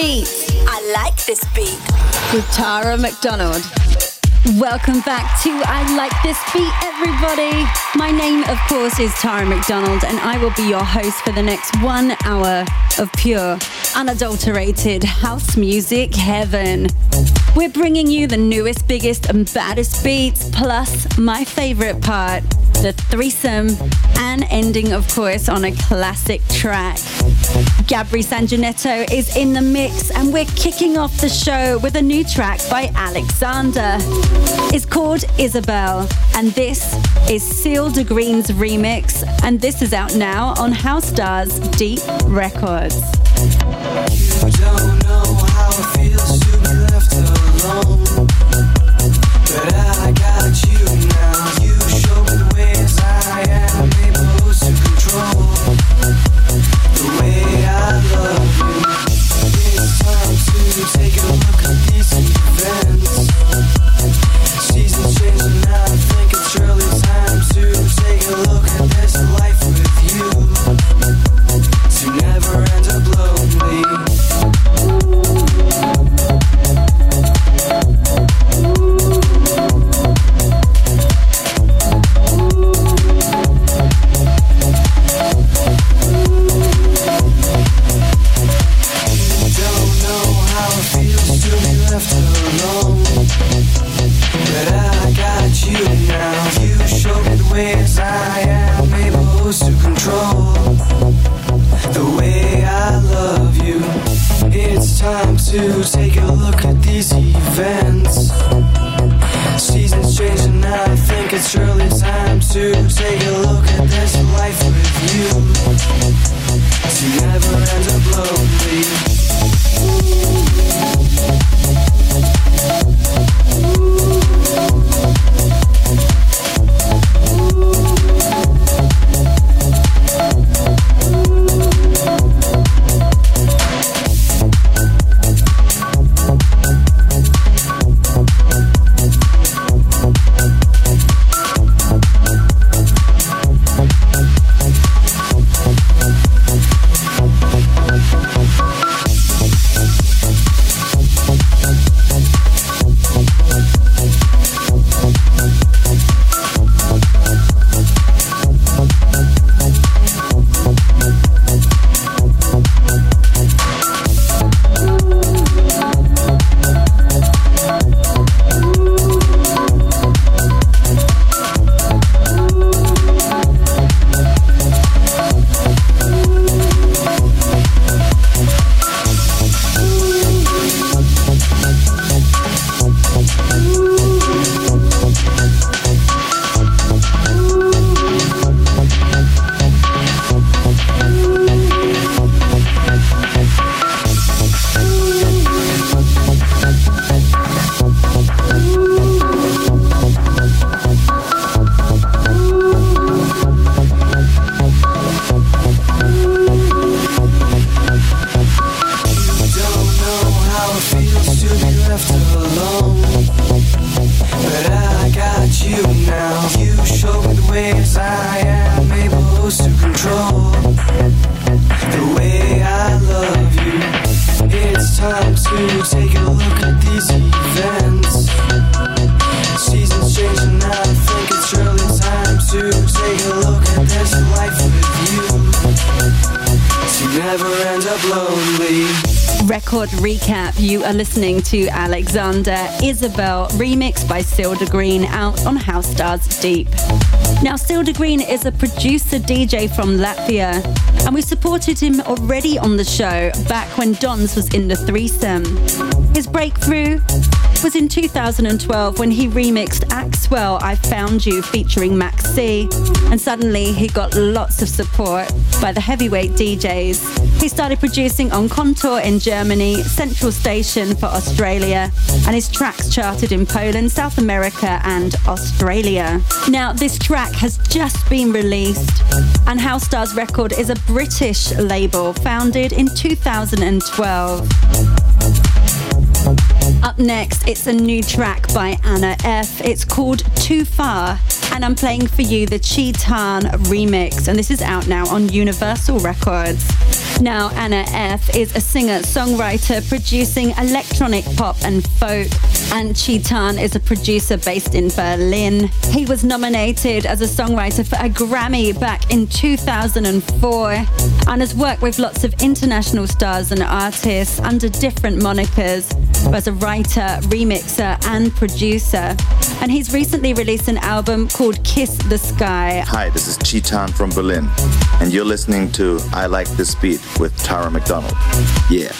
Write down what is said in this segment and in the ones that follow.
beat. I like this beat. With Tara McDonald. Welcome back to I Like This Beat, everybody. My name, of course, is Tara McDonald, and I will be your host for the next one hour of pure, unadulterated house music heaven. We're bringing you the newest, biggest, and baddest beats, plus my favorite part, the threesome, and ending, of course, on a classic track. Gabri Sanjanetto is in the mix, and we're kicking off the show with a new track by Alexander. It's called Isabel, and this is Seal de Green's remix, and this is out now on House Stars Deep Records. Control. The way I love you. It's time to take a look at these events. Seasons changing now. I think it's surely time to take a look at this life with you. To never end up lonely. Record recap. You are listening to Alexander Isabel, remixed by Silda Green, out on House Stars Deep. Now, Silda Green is a producer DJ from Latvia, and we supported him already on the show back when Dons was in the threesome. His breakthrough was in 2012 when he remixed Axwell I Found You featuring Max'C. And suddenly he got lots of support by the heavyweight DJs. He started producing on Kontor in Germany, Central Station for Australia, and his tracks charted in Poland, South America, and Australia. Now, this track has just been released, and House Stars Record is a British label founded in 2012. Up next, it's a new track by Anna F. It's called Too Far, and I'm playing for you the Cheetan remix, and this is out now on Universal Records. Now, Anna F is a singer, songwriter, producing electronic pop and folk. And Cheetan is a producer based in Berlin. He was nominated as a songwriter for a Grammy back in 2004 and has worked with lots of international stars and artists under different monikers as a writer, remixer, and producer. And he's recently released an album called Kiss the Sky. Hi, this is Chitan from Berlin, and you're listening to I Like This Beat with Tara McDonald. Yeah.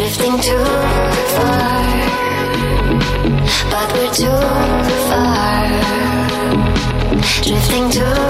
drifting too far, but we're too far, drifting too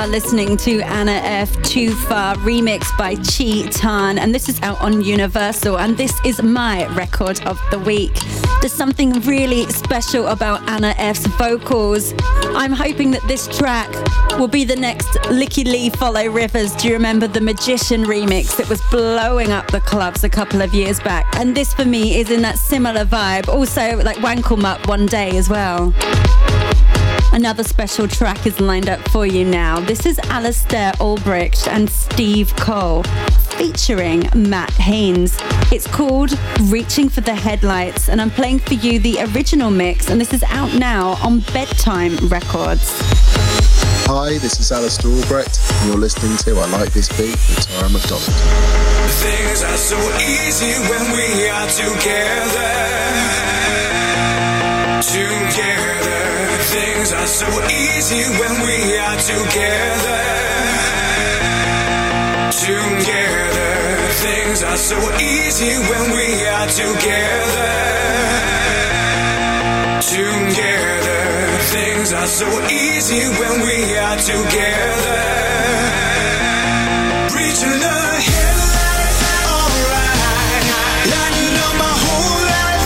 are listening to Anna F. Too Far, remixed by Chi Tan, and this is out on Universal. And this is my record of the week. There's something really special about Anna F's vocals. I'm hoping that this track will be the next Lykke Li Follow Rivers. Do you remember the Magician remix that was blowing up the clubs a couple of years back? And this for me is in that similar vibe. Also, like Wankelmut one day as well. Another special track is lined up for you now. This is Alastair Albrecht and Steve Cole featuring Matt Haynes. It's called Reaching for the Headlights, and I'm playing for you the original mix, and this is out now on Bedtime Records. Hi, this is Alastair Albrecht, and you're listening to I Like This Beat with Tara McDonald. Things are so easy when we are together. Together. Things are so easy when we are together. Together. Things are so easy when we are together. Together. Things are so easy when we are together. Reaching ahead. Alright. Lighting up my whole life.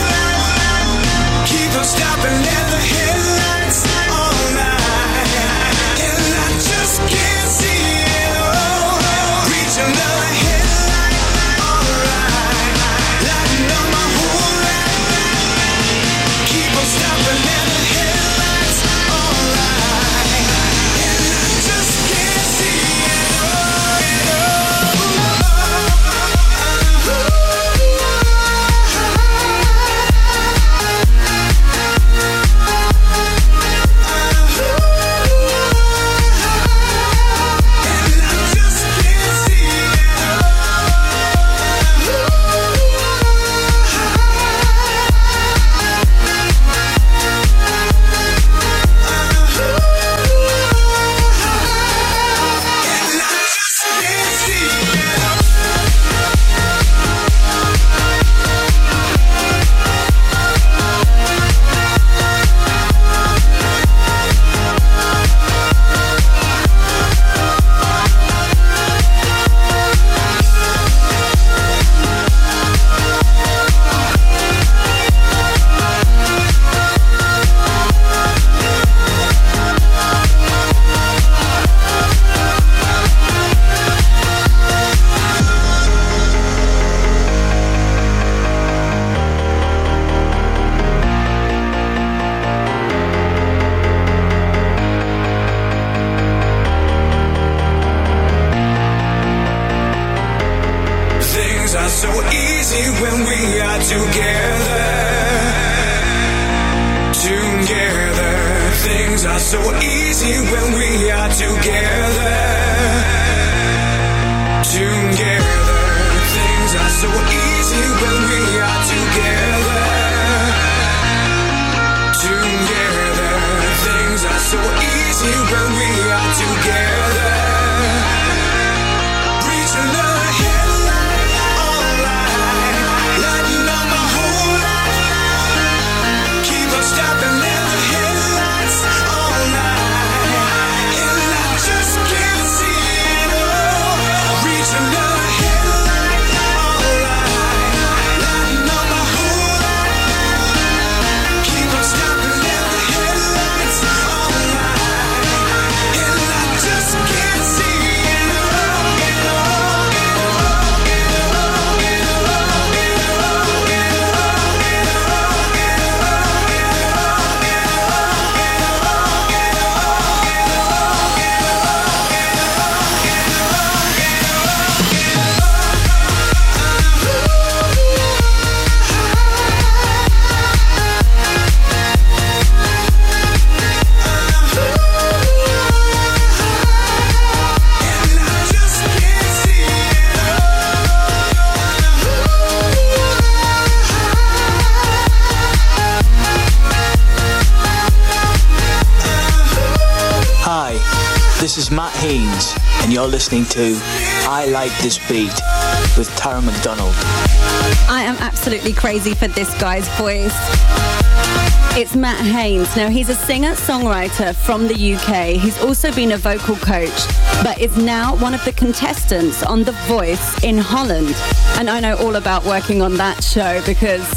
Keep on stopping Matt Haynes, and you're listening to I Like This Beat with Tara McDonald. I am absolutely crazy for this guy's voice. It's Matt Haynes. Now, he's a singer songwriter from the UK. He's also been a vocal coach, but is now one of the contestants on The Voice in Holland. And I know all about working on that show because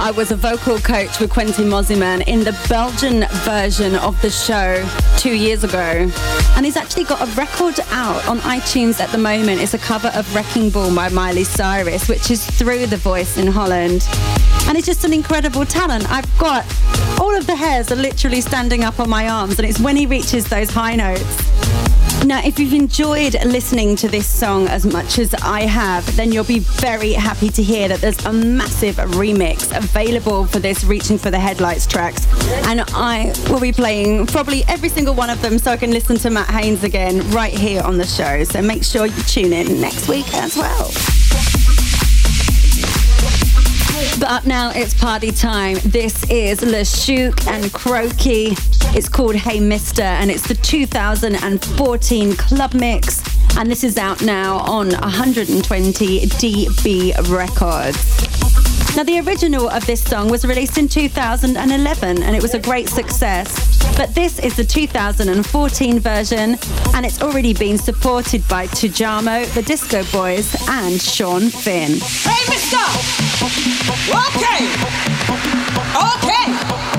I was a vocal coach with Quentin Mosimann in the Belgian version of the show two years ago. And he's actually got a record out on iTunes at the moment. It's a cover of Wrecking Ball by Miley Cyrus, which is through The Voice in Holland. And it's just an incredible talent. I've got all of the hairs are literally standing up on my arms, and it's when he reaches those high notes. Now, if you've enjoyed listening to this song as much as I have, then you'll be very happy to hear that there's a massive remix available for this Reaching for the Headlights tracks. And I will be playing probably every single one of them so I can listen to Matt Haynes again right here on the show. So make sure you tune in next week as well. But up now, it's party time. This is LeShook and Croaky. It's called Hey Mister, and it's the 2014 club mix. And this is out now on 120 DB Records. Now, the original of this song was released in 2011 and it was a great success. But this is the 2014 version and it's already been supported by Tujamo, the Disco Boys, and Sean Finn. Hey, mister! Okay! Okay!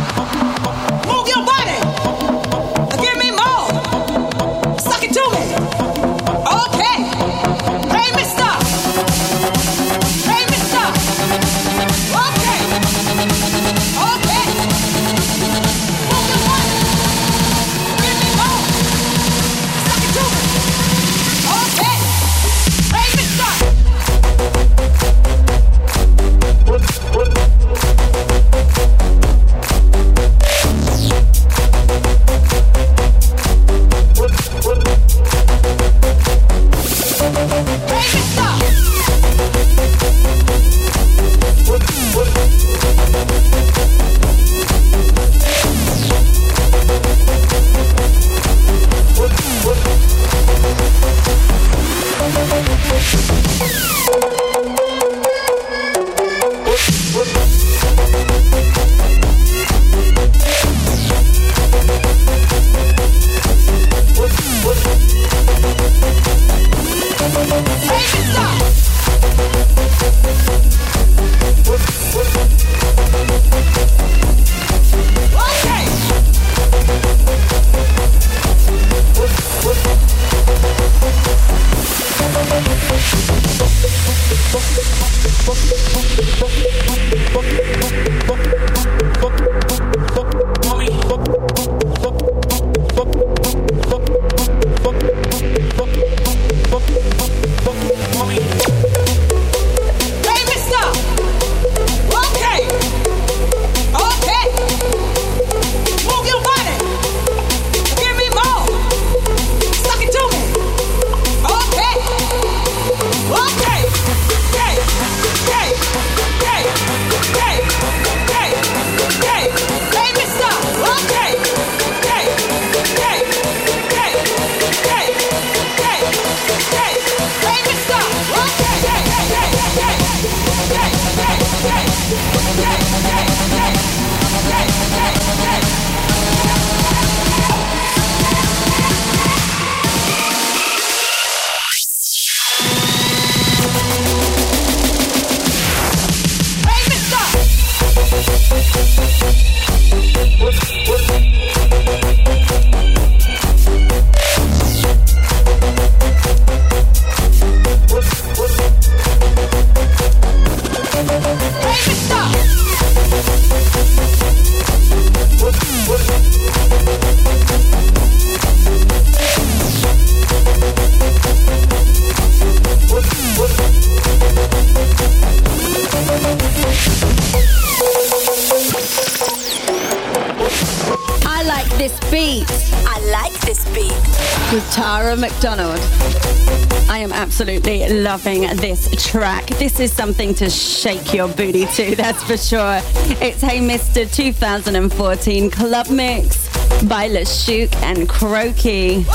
Loving this track. This is something to shake your booty to, that's for sure. It's Hey Mr. 2014 Club Mix. by Lashuk and Croaky.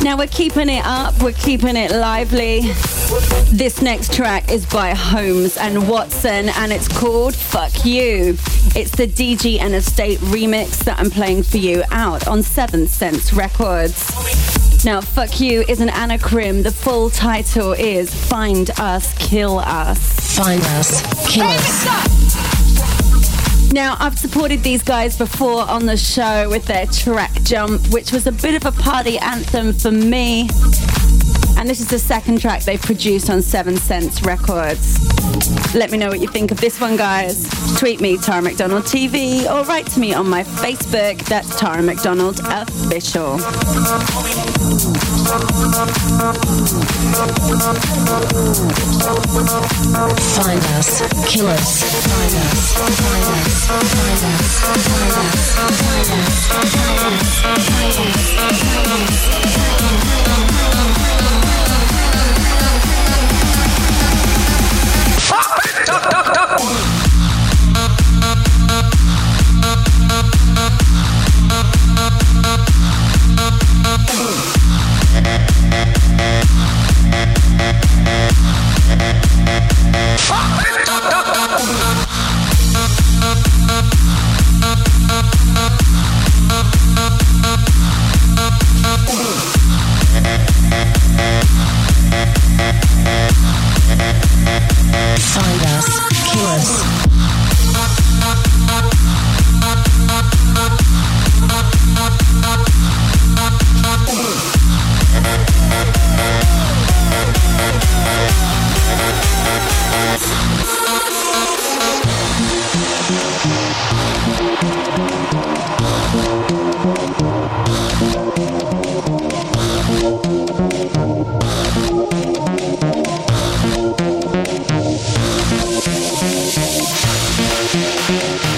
Now we're keeping it up, we're keeping it lively. This next track is by Holmes and Watson and it's called Fuck You. It's the DG and Estate remix that I'm playing for you out on Seventh Sense Records. Now, Fuck You is an anacrim. The full title is Find Us, Kill Us. Find us, kill us. Now, I've supported these guys before on the show with their track Jump, which was a bit of a party anthem for me. And this is the second track they produced on Seven Sense Records. Let me know what you think of this one, guys. Tweet me, Tara McDonald TV, or write to me on my Facebook. That's Tara McDonald Official. Find us, kill us. Find us, find us, find us, find us, find us, find us, find us. Fuck! Find us, kill us. Find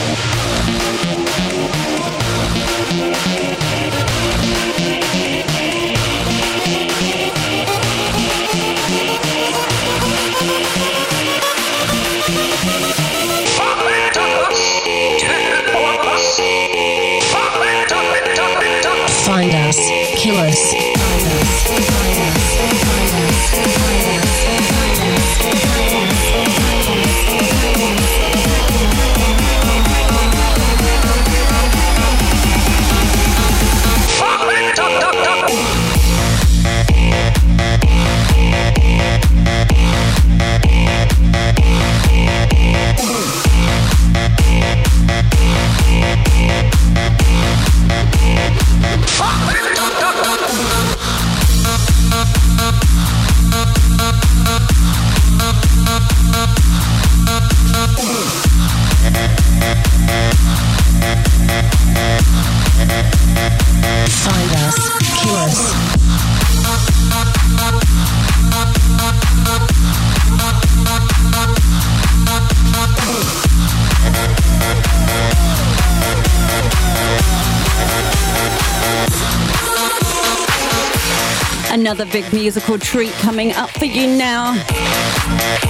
Another big musical treat coming up for you now.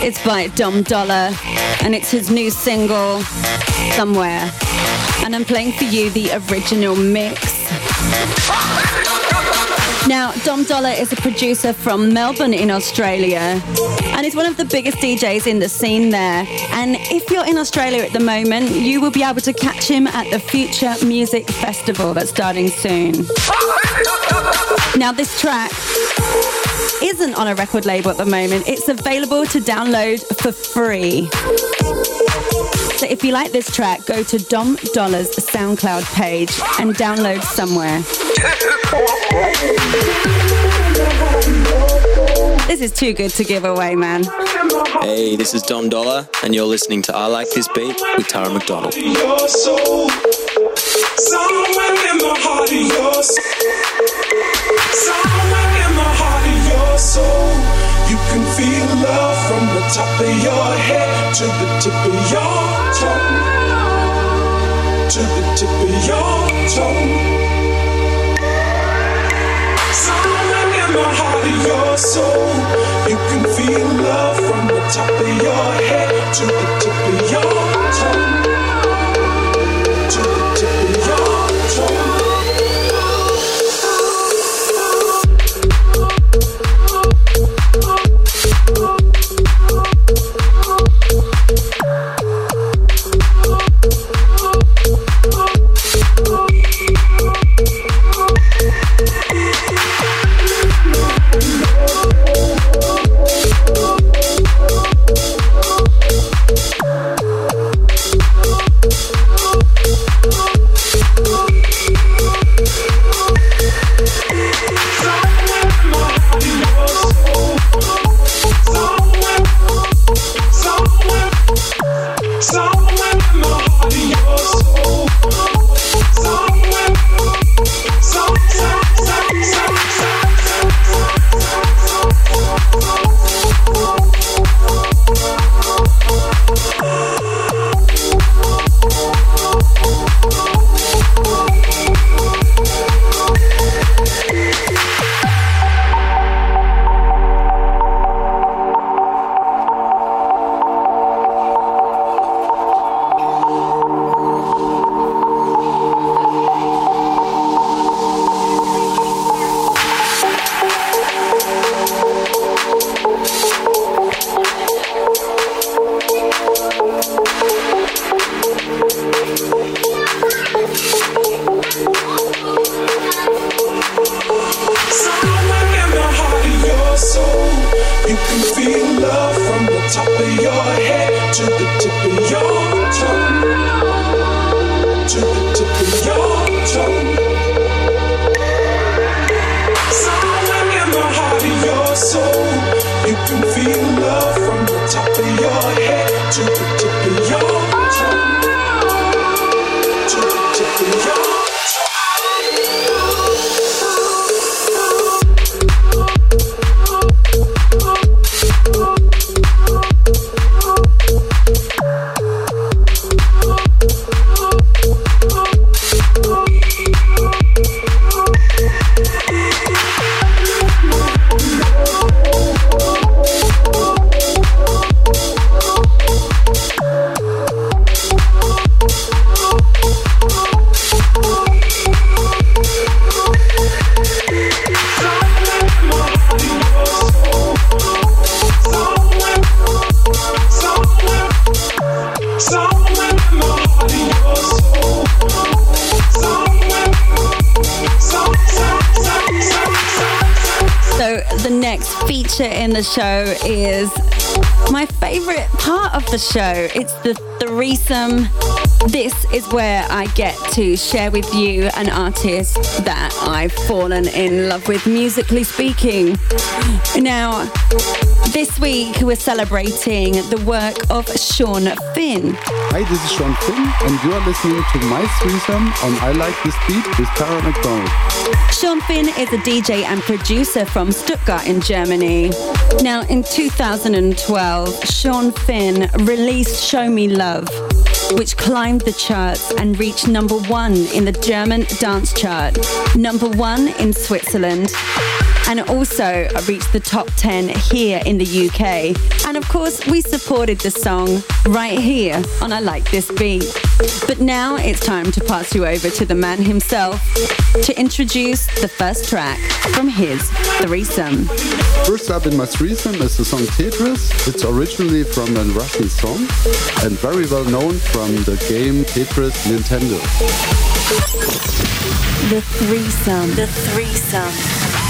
It's by Dom Dolla and it's his new single, Somewhere. And I'm playing for you the original mix. Now, Dom Dolla is a producer from Melbourne in Australia and is one of the biggest DJs in the scene there. And if you're in Australia at the moment, you will be able to catch him at the Future Music Festival that's starting soon. Now, this track isn't on a record label at the moment. It's available to download for free. So if you like this track, go to Dom Dolla's SoundCloud page and download somewhere. This is too good to give away, man. Hey, this is Dom Dolla, and you're listening to I Like This Beat with Tara McDonald. Somewhere in the heart of your soul. Somewhere in the your soul. You can feel love from the top of your head to the tip of your toe. To the tip of your toe. Somewhere in the heart of your soul. You can feel love from the top of your head to the tip of your toe to the tip of your toe. Show is my favorite part of the show. It's the threesome. This is where I get to share with you an artist that I've fallen in love with, musically speaking. Now, this week we're celebrating the work of Sean Finn. Hi, this is Sean Finn, and you are listening to my threesome on I Like This Beat with Tara McDonald. Sean Finn is a DJ and producer from Stuttgart in Germany. Now, in 2012, Sean Finn released Show Me Love, which climbed the charts and reached number one in the German dance chart, number one in Switzerland, and also reached the top 10 here in the UK. And of course, we supported the song right here on I Like This Beat. But now it's time to pass you over to the man himself to introduce the first track from his threesome. First up in my threesome is the song Tetris. It's originally from a Russian song and very well known from the game Tetris Nintendo. The threesome. The threesome.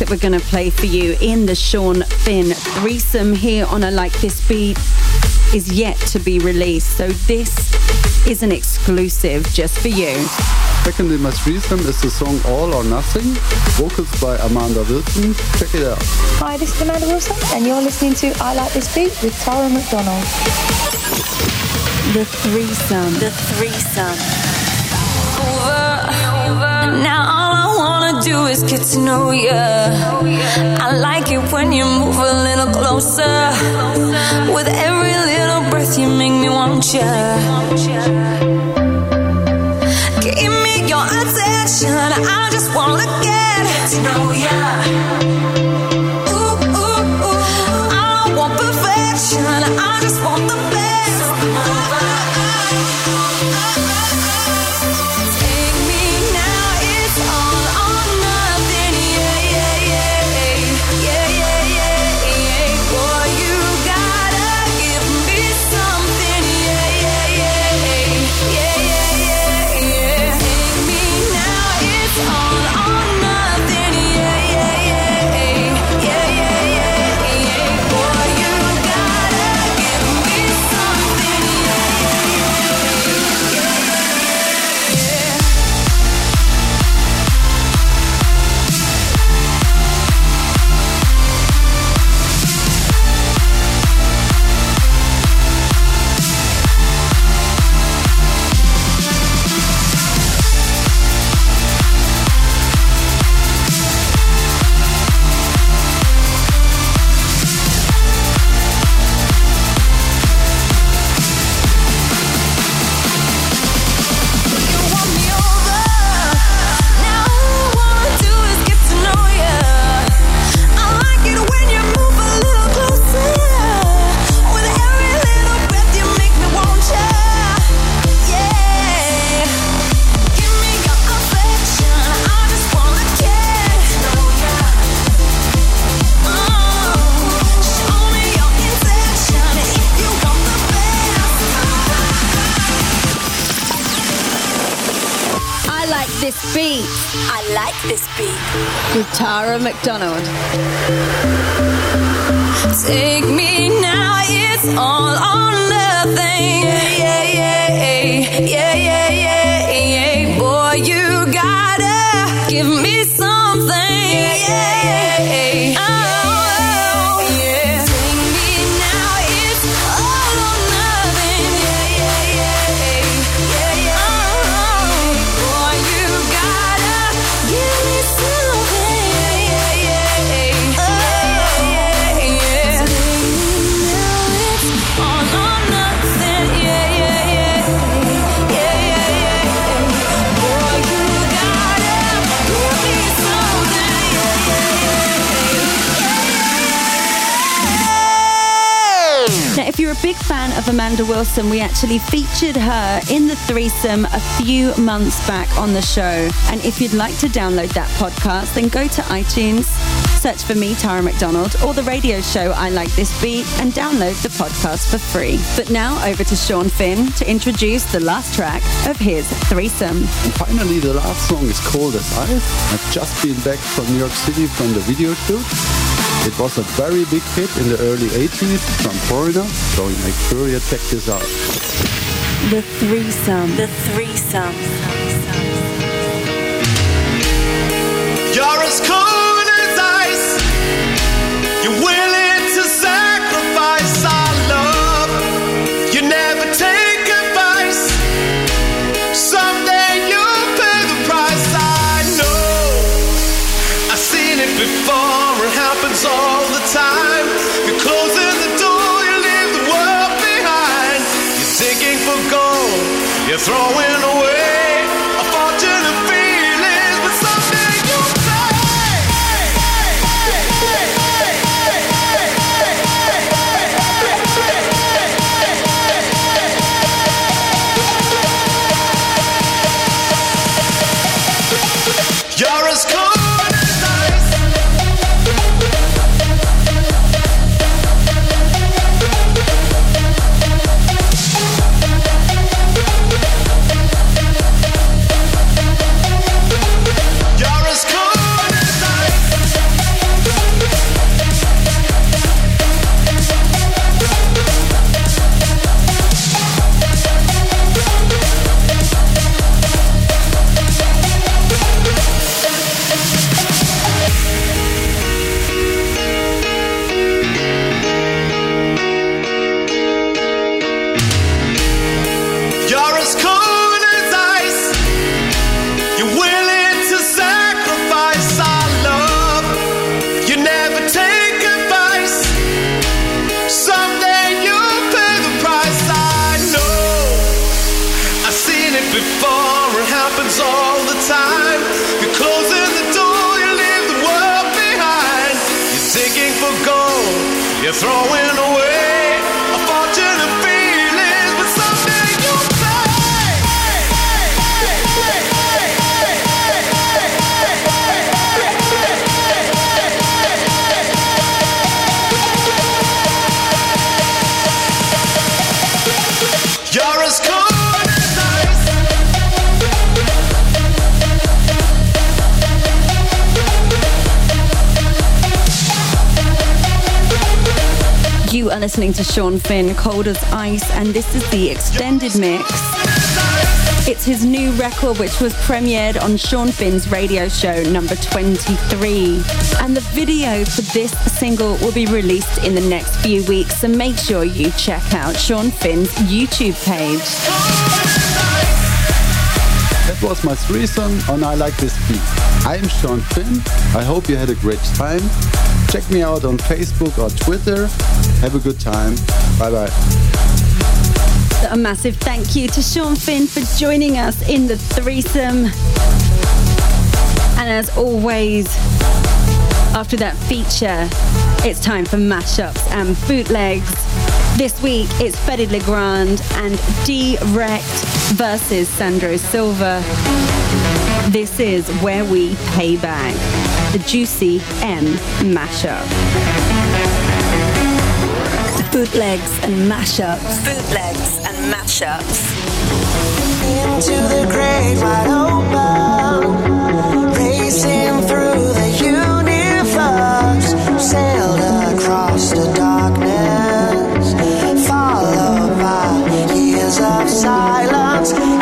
That we're going to play for you in the Sean Finn threesome here on I Like This Beat is yet to be released. So, this is an exclusive just for you. Second in my threesome is the song All or Nothing, vocals by Amanda Wilson. Check it out. Hi, this is Amanda Wilson, and you're listening to I Like This Beat with Tara McDonald. The threesome. The threesome. Now all I wanna do is get to know you. I like it when you move a little closer. With every little breath, you make me want you. Give me your attention. I with Tara McDonald. Take me now, it's all or nothing. Yeah, yeah, yeah, yeah, yeah, yeah, yeah. Boy, you gotta give me something. Amanda Wilson, we actually featured her in the threesome a few months back on the show. And if you'd like to download that podcast, then go to iTunes, search for me, Tara McDonald, or the radio show I Like This Beat, and download the podcast for free. But now over to Sean Finn to introduce the last track of his threesome. And finally, the last song is Cold as Ice. I've just been back from New York City from the video shoot. It was a very big hit in the early 80s from Foreigner, so make sure you check this out. The threesome. The threesome. You're as cold listening to Sean Finn, Cold as Ice, and this is the extended mix. It's his new record, which was premiered on Sean Finn's radio show number 23. And the video for this single will be released in the next few weeks, so make sure you check out Sean Finn's YouTube page. That was my threesome on I Like This Beat. I'm Sean Finn. I hope you had a great time. Check me out on Facebook or Twitter. Have a good time. Bye bye. A massive thank you to Sean Finn for joining us in the threesome. And as always, after that feature, it's time for mashups and bootlegs. This week, it's Fedde Le Grand and Direct versus Sandro Silva. This is where we pay back the Juicy M mashup. Bootlegs and mashups. Bootlegs and mashups. into the great wide open, racing through the universe, sailed across the darkness, followed by years of silence.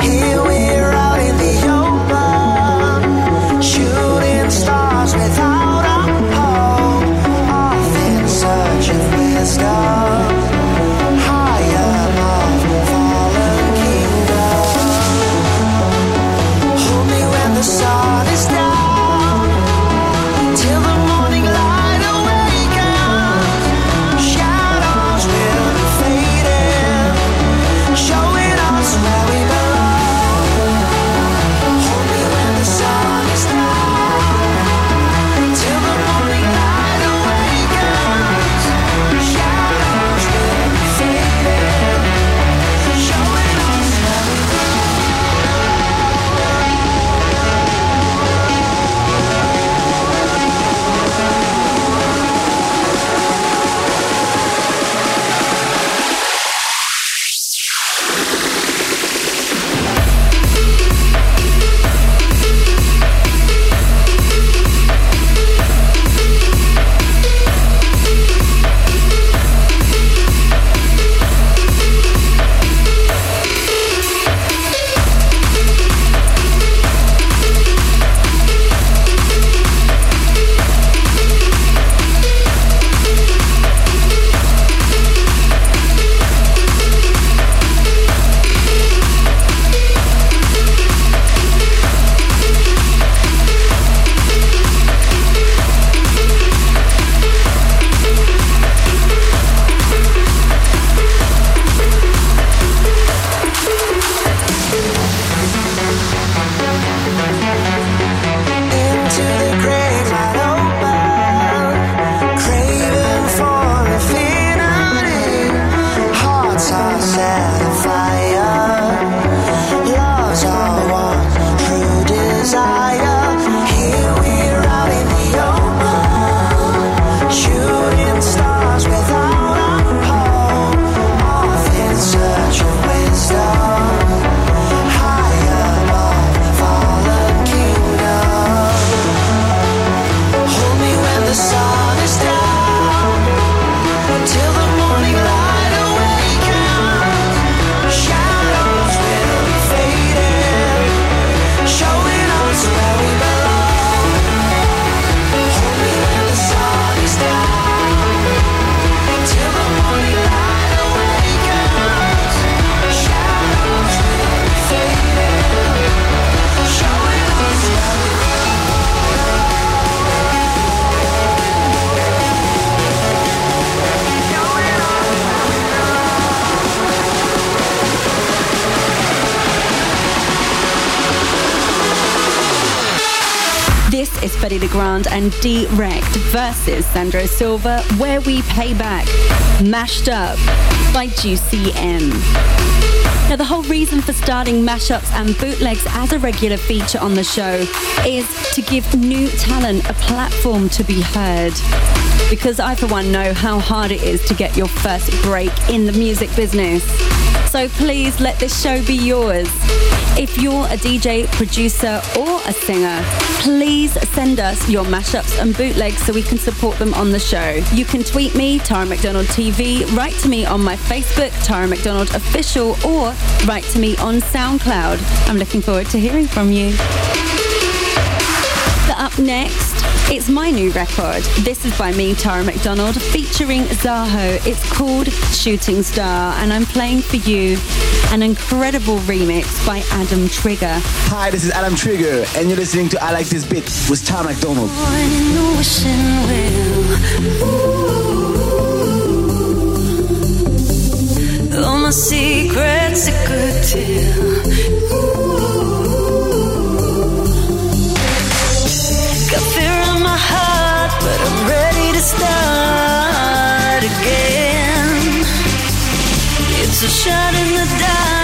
And Direct versus Sandro Silva, Where We Pay Back, mashed up by Juicy M. Now, the whole reason for starting mashups and bootlegs as a regular feature on the show is to give new talent a platform to be heard. Because I, for one, know how hard it is to get your first break in the music business. So please let this show be yours. If you're a DJ, producer, or a singer, please send us your mashups and bootlegs so we can support them on the show. You can tweet me, Tara McDonald TV, write to me on my Facebook, Tara McDonald Official, or write to me on SoundCloud. I'm looking forward to hearing from you. But up next, it's my new record. This is by me, Tara McDonald, featuring Zaho. It's called Shooting Star, and I'm playing for you an incredible remix by Adam Trigger. Hi, this is Adam Trigger, and you're listening to I Like This Beat with Tara McDonald. All my secrets I could tell. Start again. It's a shot in the dark,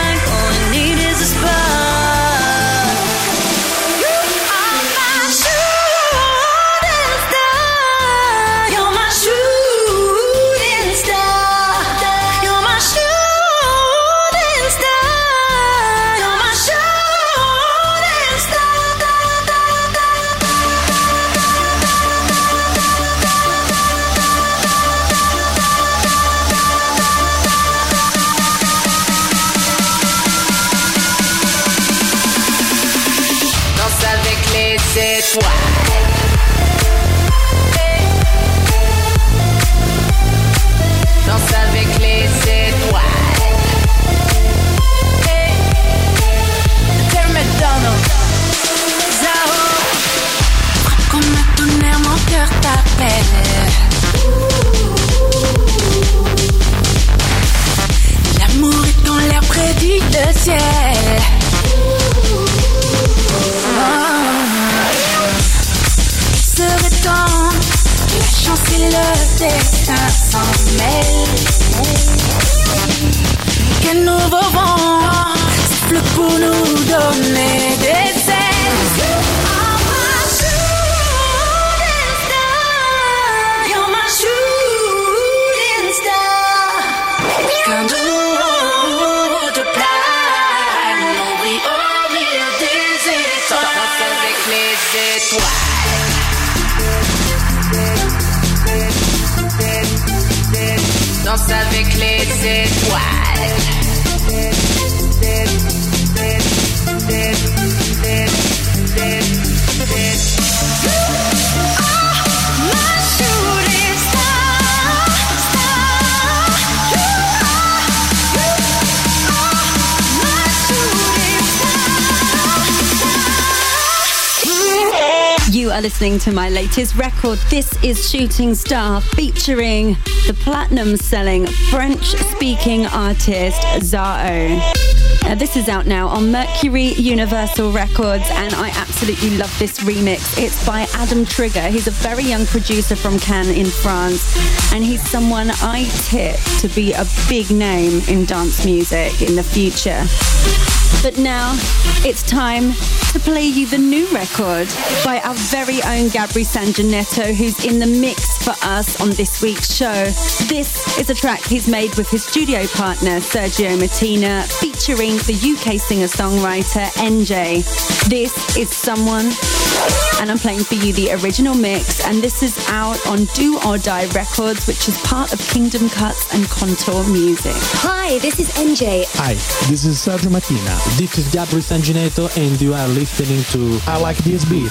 ciel. Serait temps, la chance et le destin s'en mêlent? Quel nouveau vent souffle pour nous donner avec les étoiles. Are listening to my latest record. This is Shooting Star featuring the platinum selling French speaking artist Zaho. Uh, this is out now on Mercury Universal Records, and I absolutely love this remix. It's by Adam Trigger. He's a very young producer from Cannes in France, and he's someone I tip to be a big name in dance music in the future. But now it's time to play you the new record by our very own Gabri Sangineto, who's in the mix for us on this week's show. This is a track he's made with his studio partner Sergio Martina, featuring the UK singer-songwriter NJ. This is Someone, and I'm playing for you the original mix, and this is out on Do or Die Records, which is part of Kingdom Cuts and Kontor Music. Hi, this is NJ. Hi, this is Sergio Martina. This is Gabri Sangineto and you are listening to I Like This Beat.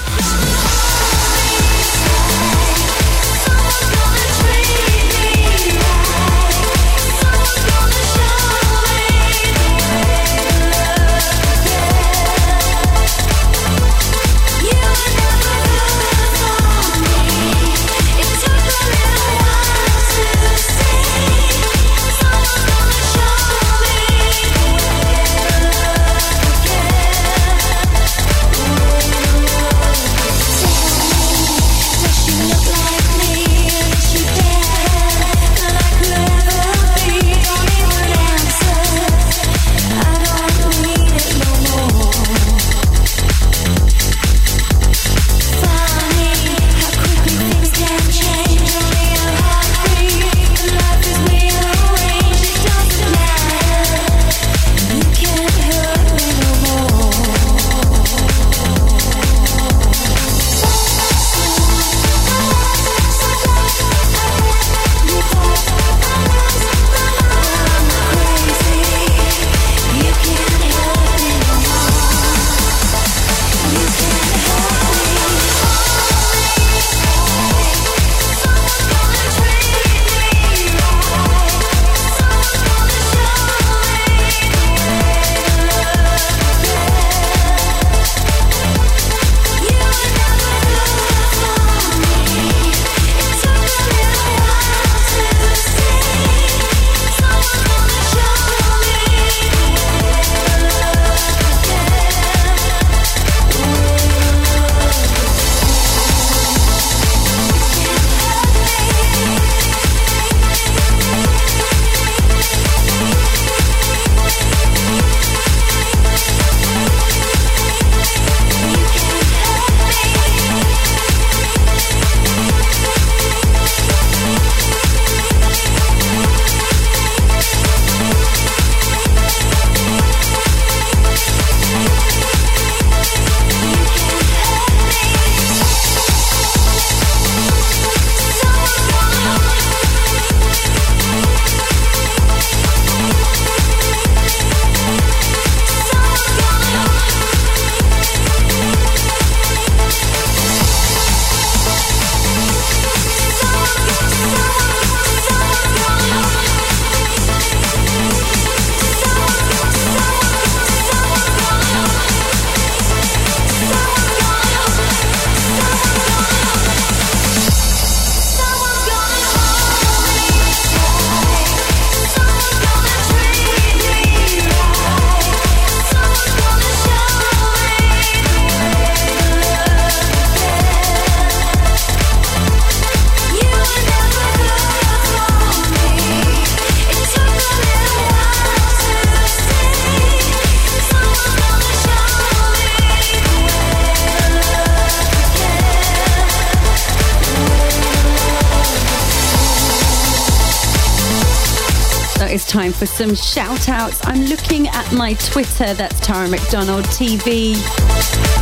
For some shout outs. I'm looking at my Twitter, that's Tara McDonald TV,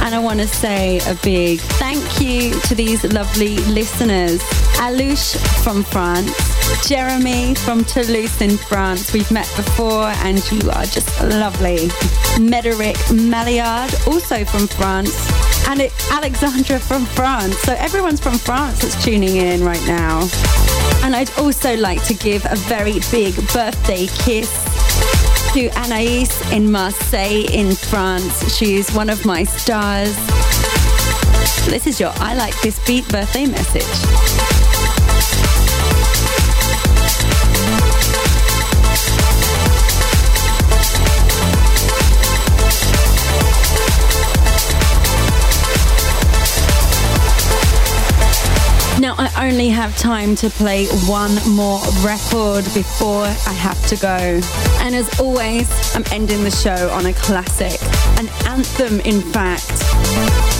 and I want to say a big thank you to these lovely listeners. Alouche from France, Jeremy from Toulouse in France. We've met before and you are just lovely. Mederic Maliard, also from France, and Alexandra from France. So everyone's from France that's tuning in right now. And I'd also like to give a very big birthday kiss to Anaïs in Marseille in France. She's one of my stars. This is your I Like This Beat birthday message. Now, I only have time to play one more record before I have to go. And as always, I'm ending the show on a classic, an anthem, in fact.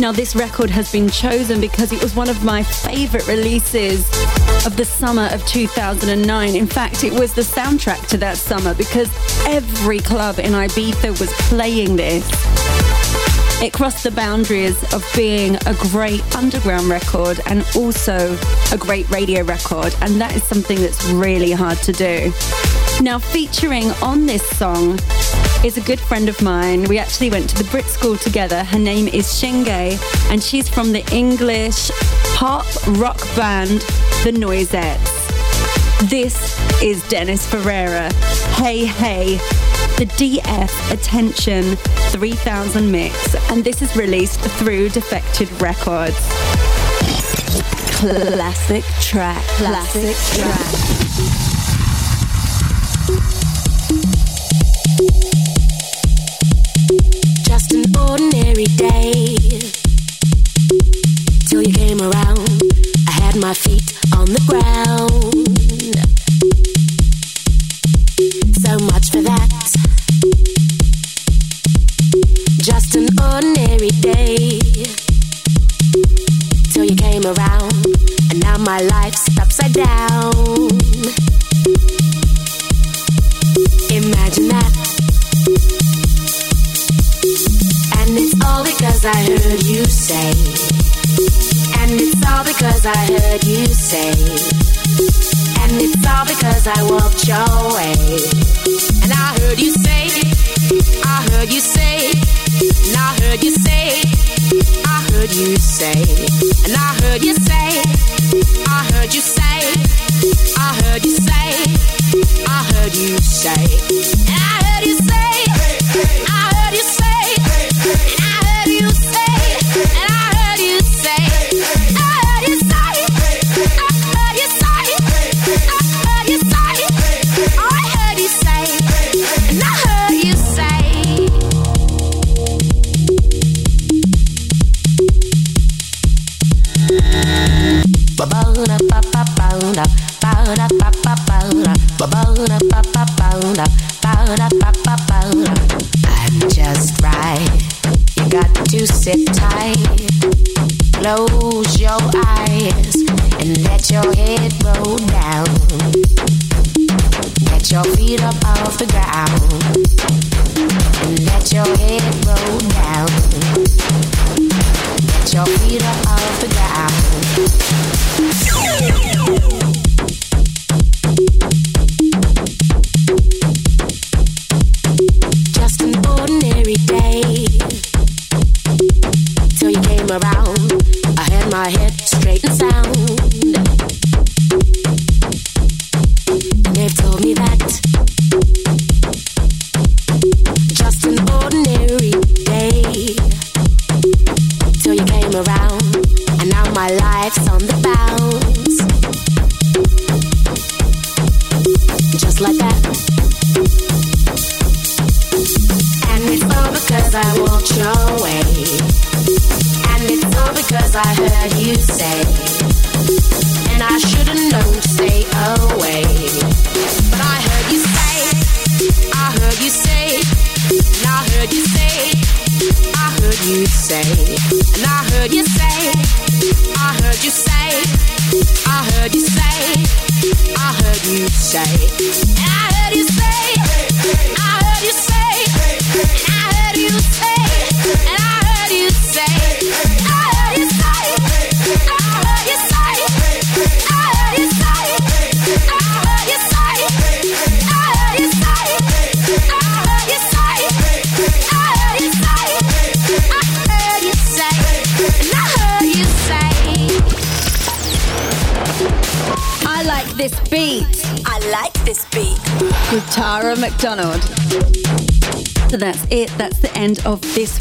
Now, this record has been chosen because it was one of my favorite releases of the summer of 2009. In fact, it was the soundtrack to that summer because every club in Ibiza was playing this. It crossed the boundaries of being a great underground record and also a great radio record, and that is something that's really hard to do. Now, featuring on this song is a good friend of mine. We actually went to the Brit School together. Her name is Shingai, and she's from the English pop rock band The Noisettes. This is Dennis Ferrer. Hey, hey, the DF Attention 3000 mix, and this is released through Defected Records. Classic track, classic track. Just an ordinary day. Till you came around, I had my feet on the ground. Came around, and now my life's upside down. Imagine that. And it's all because I heard you say. And it's all because I heard you say. And it's all because I walked your way. And I heard you say, I heard you say, and I heard you say, I heard you say, and I heard you say, I heard you say, I heard you say, I heard you say, and I heard you say, I heard you say, and I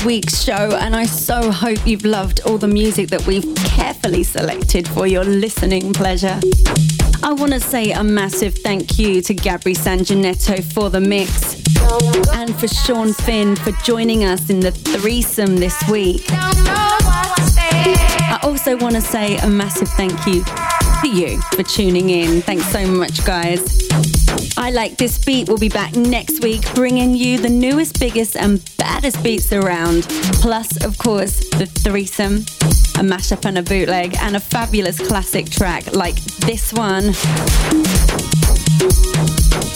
week's show. And I so hope you've loved all the music that we've carefully selected for your listening pleasure. I want to say a massive thank you to Gabri Sangineto for the mix and for Sean Finn for joining us in the threesome this week. I also want to say a massive thank you to you for tuning in. Thanks so much, guys. I Like This Beat will be back next week, bringing you the newest, biggest, and baddest beats around. Plus, of course, the threesome, a mashup and a bootleg, and a fabulous classic track like this one.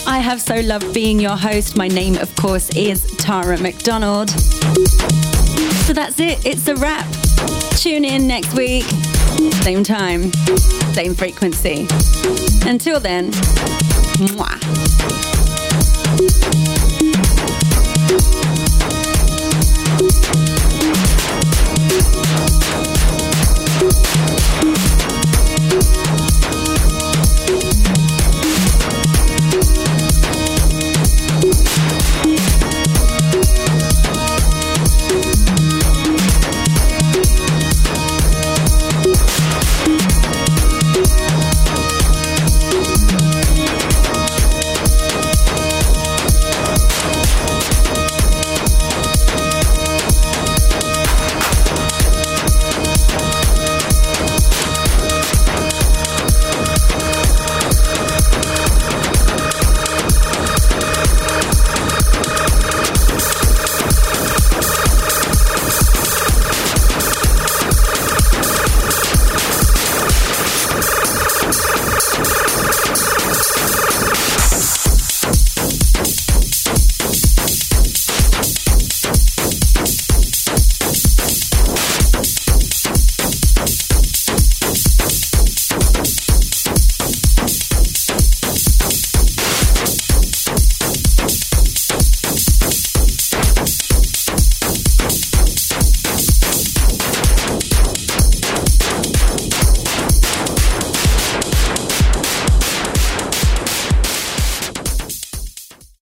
I have so loved being your host. My name, of course, is Tara McDonald. So that's it, it's a wrap. Tune in next week, same time, same frequency. Until then, mwah.